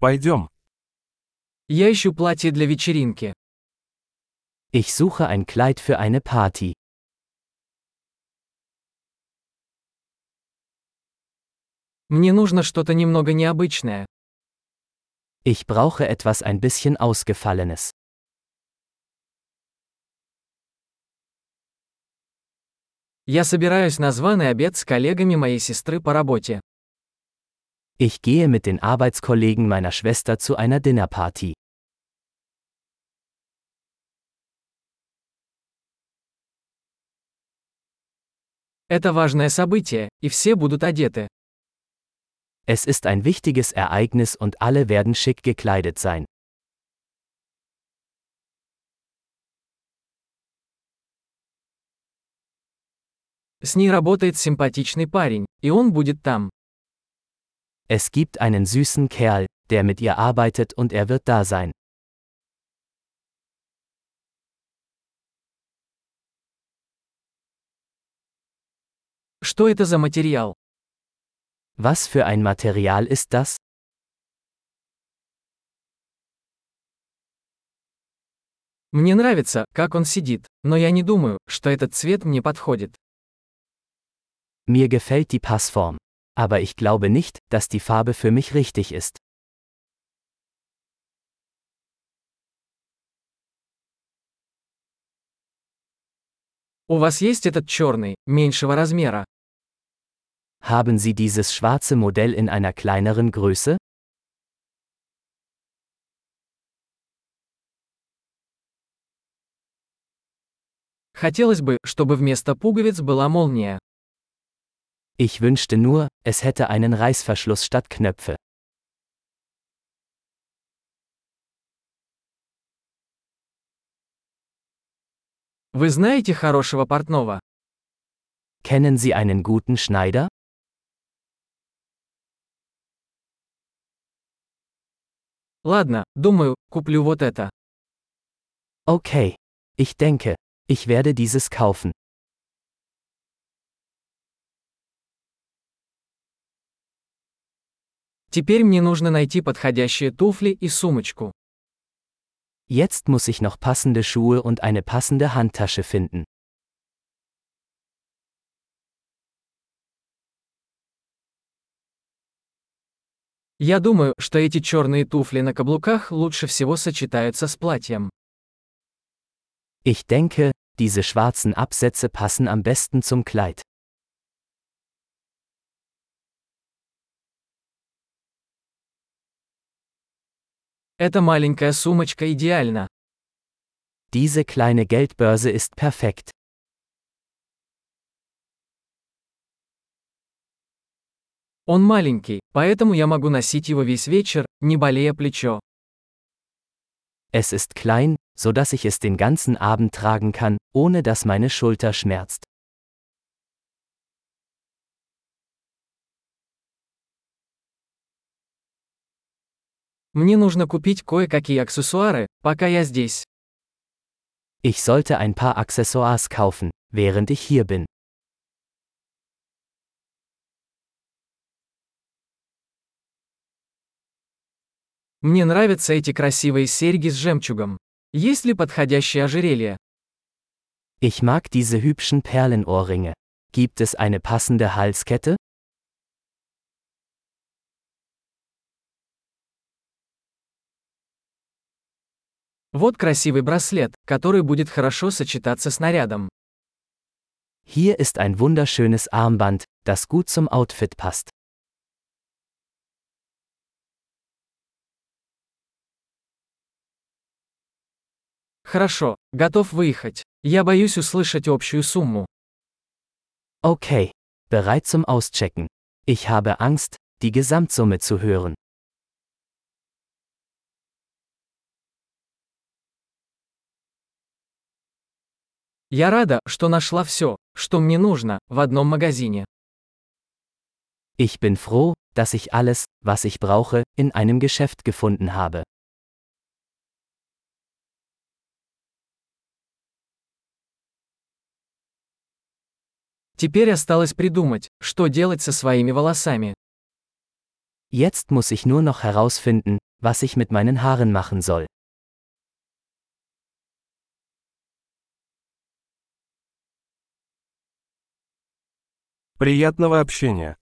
Пойдем. Я ищу платье для вечеринки. Ich suche ein Kleid für eine Party. Мне нужно что-то немного необычное. Ich brauche etwas ein bisschen Ausgefallenes. Я собираюсь на званый обед с коллегами моей сестры по работе. Ich gehe mit den Arbeitskollegen meiner Schwester zu einer Dinnerparty. Это важное событие, и все будут одеты. Es ist ein wichtiges Ereignis und alle werden schick gekleidet sein. С ней работает симпатичный парень, и он будет там. Es gibt einen süßen Kerl, der mit ihr arbeitet und er wird da sein. Что это за материал? Was für ein Material ist das? Мне нравится, как он сидит, но я не думаю, что этот цвет мне подходит. Mir gefällt die Passform. Aber ich glaube nicht, dass die Farbe für mich richtig ist. У вас есть этот черный, меньшего размера? Haben Sie dieses schwarze Modell in einer kleineren Größe? Хотелось бы, чтобы вместо пуговиц была молния. Ich wünschte nur, es hätte einen Reißverschluss statt Knöpfe. Вы знаете хорошего портного? Kennen Sie einen guten Schneider? Ладно, думаю, куплю вот это. Okay. Ich denke, ich werde dieses kaufen. Теперь мне нужно найти подходящие туфли и сумочку. Jetzt muss ich noch passende Schuhe und eine passende Handtasche finden. Я думаю, что эти черные туфли на каблуках лучше всего сочетаются с платьем. Ich denke, diese schwarzen Absätze passen am besten zum Kleid. Эта маленькая сумочка идеальна. Diese kleine Geldbörse ist perfekt. Он маленький, поэтому я могу носить его весь вечер, не болея плечо. Es ist klein, so dass ich es den ganzen Abend tragen kann, ohne dass meine Schulter schmerzt. Мне нужно купить кое-какие аксессуары, пока я здесь. Ich sollte ein paar Accessoires kaufen, während ich hier bin. Мне нравятся эти красивые серьги с жемчугом. Есть ли подходящее ожерелье? Ich mag diese hübschen Perlenohrringe. Gibt es eine passende Halskette? Вот красивый браслет, который будет хорошо сочетаться с нарядом. Hier ist ein wunderschönes Armband, das gut zum Outfit passt. Хорошо, готов выехать. Я боюсь услышать общую сумму. Okay. Bereit zum Auschecken. Ich habe Angst, die Gesamtsumme zu hören. Я рада, что нашла все, что мне нужно, в одном магазине. Ich bin froh, dass ich alles, was ich brauche, in einem Geschäft gefunden habe. Теперь осталось придумать, что делать со своими волосами. Jetzt muss ich nur noch herausfinden, was ich mit meinen Haaren machen soll. Приятного общения!